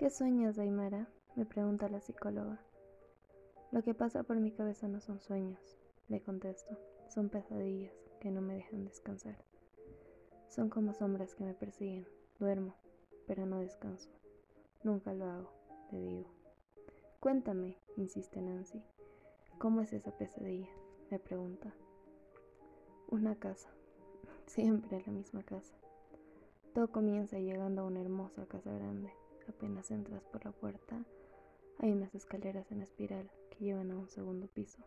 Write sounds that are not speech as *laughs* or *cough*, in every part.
¿Qué sueñas, Aymara? me pregunta la psicóloga. Lo que pasa por mi cabeza no son sueños, le contesto, son pesadillas que no me dejan descansar. Son como sombras que me persiguen. Duermo, pero no descanso. Nunca lo hago, le digo. Cuéntame, insiste Nancy. ¿Cómo es esa pesadilla? me pregunta. Una casa. *laughs* Siempre la misma casa. Todo comienza llegando a una hermosa casa grande. Apenas entras por la puerta, hay unas escaleras en espiral que llevan a un segundo piso.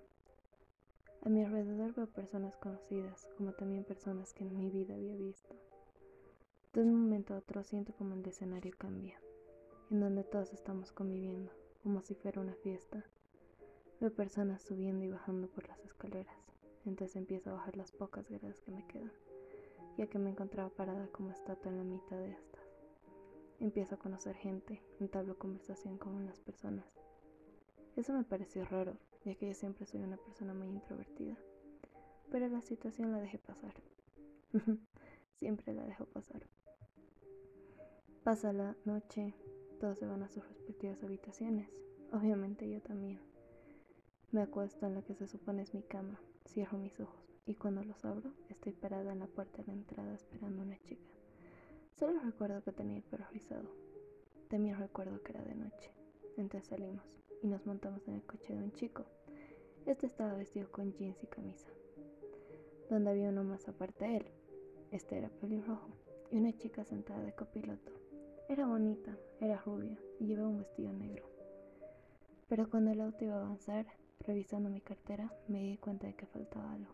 A mi alrededor veo personas conocidas, como también personas que en mi vida había visto. De un momento a otro siento como el escenario cambia, en donde todos estamos conviviendo, como si fuera una fiesta. Veo personas subiendo y bajando por las escaleras, entonces empiezo a bajar las pocas gradas que me quedan, ya que me encontraba parada como estatua en la mitad de estas. Empiezo a conocer gente, entablo conversación con unas personas. Eso me pareció raro, ya que yo siempre soy una persona muy introvertida. Pero la situación la dejé pasar. *laughs* siempre la dejo pasar. Pasa la noche, todos se van a sus respectivas habitaciones. Obviamente yo también. Me acuesto en la que se supone es mi cama, cierro mis ojos y cuando los abro estoy parada en la puerta de entrada esperando a una chica. Solo recuerdo que tenía el pelo rizado. También recuerdo que era de noche. Entonces salimos y nos montamos en el coche de un chico. Este estaba vestido con jeans y camisa. Donde había uno más aparte de él. Este era pelirrojo y una chica sentada de copiloto. Era bonita, era rubia y llevaba un vestido negro. Pero cuando el auto iba a avanzar, revisando mi cartera, me di cuenta de que faltaba algo.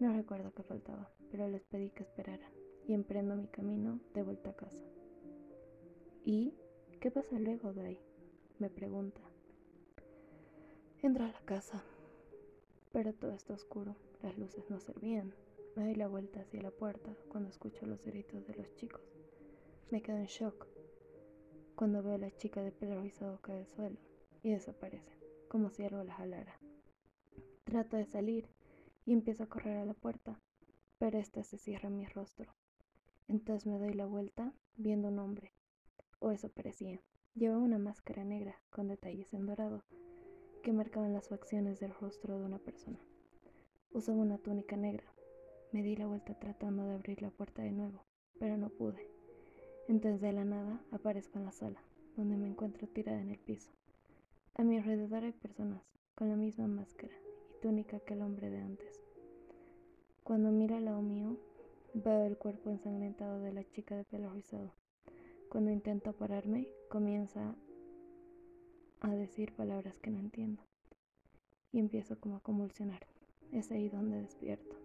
No recuerdo qué faltaba, pero les pedí que esperaran y emprendo mi camino de vuelta a casa. ¿Y qué pasa luego, Dai? Me pregunta. Entro a la casa, pero todo está oscuro, las luces no servían. Me doy la vuelta hacia la puerta cuando escucho los gritos de los chicos. Me quedo en shock cuando veo a la chica de pelo rizado caer al suelo y desaparece, como si algo la jalara. Trato de salir y empiezo a correr a la puerta, pero esta se cierra en mi rostro. Entonces me doy la vuelta viendo un hombre, o eso parecía. Llevaba una máscara negra con detalles en dorado que marcaban las facciones del rostro de una persona. Usaba una túnica negra. Me di la vuelta tratando de abrir la puerta de nuevo, pero no pude. Entonces de la nada aparezco en la sala, donde me encuentro tirada en el piso. A mi alrededor hay personas con la misma máscara y túnica que el hombre de antes. Cuando miro al lado mío, veo el cuerpo ensangrentado de la chica de pelo rizado. Cuando intento pararme, comienza a decir palabras que no entiendo. Y empiezo como a convulsionar. Es ahí donde despierto.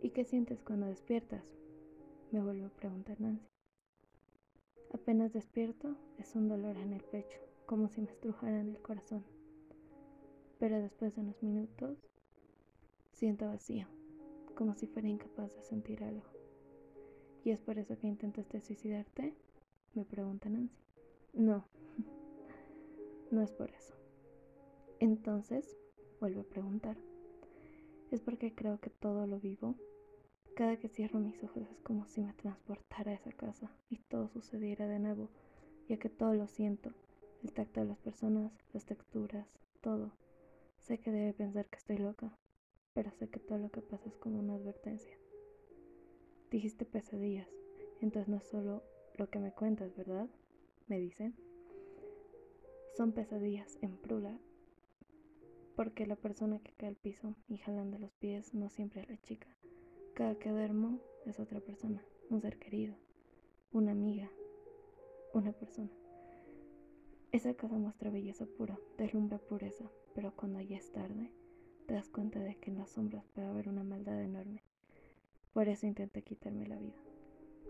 ¿Y qué sientes cuando despiertas? Me vuelve a preguntar Nancy. Apenas despierto, es un dolor en el pecho, como si me estrujaran el corazón. Pero después de unos minutos, siento vacío, como si fuera incapaz de sentir algo. ¿Y es por eso que intentaste suicidarte? Me pregunta Nancy. No, *laughs* no es por eso. Entonces, vuelvo a preguntar. Es porque creo que todo lo vivo. Cada que cierro mis ojos es como si me transportara a esa casa y todo sucediera de nuevo, ya que todo lo siento. El tacto de las personas, las texturas, todo. Sé que debe pensar que estoy loca, pero sé que todo lo que pasa es como una advertencia. Dijiste pesadillas, entonces no es solo lo que me cuentas, ¿verdad? Me dicen. Son pesadillas en prula, porque la persona que cae al piso y jalando los pies no siempre es la chica. Cada que duermo es otra persona, un ser querido, una amiga, una persona. Esa casa muestra belleza pura, deslumbra pureza, pero cuando ya es tarde, te das cuenta de que en las sombras puede haber una maldad enorme. Por eso intenté quitarme la vida.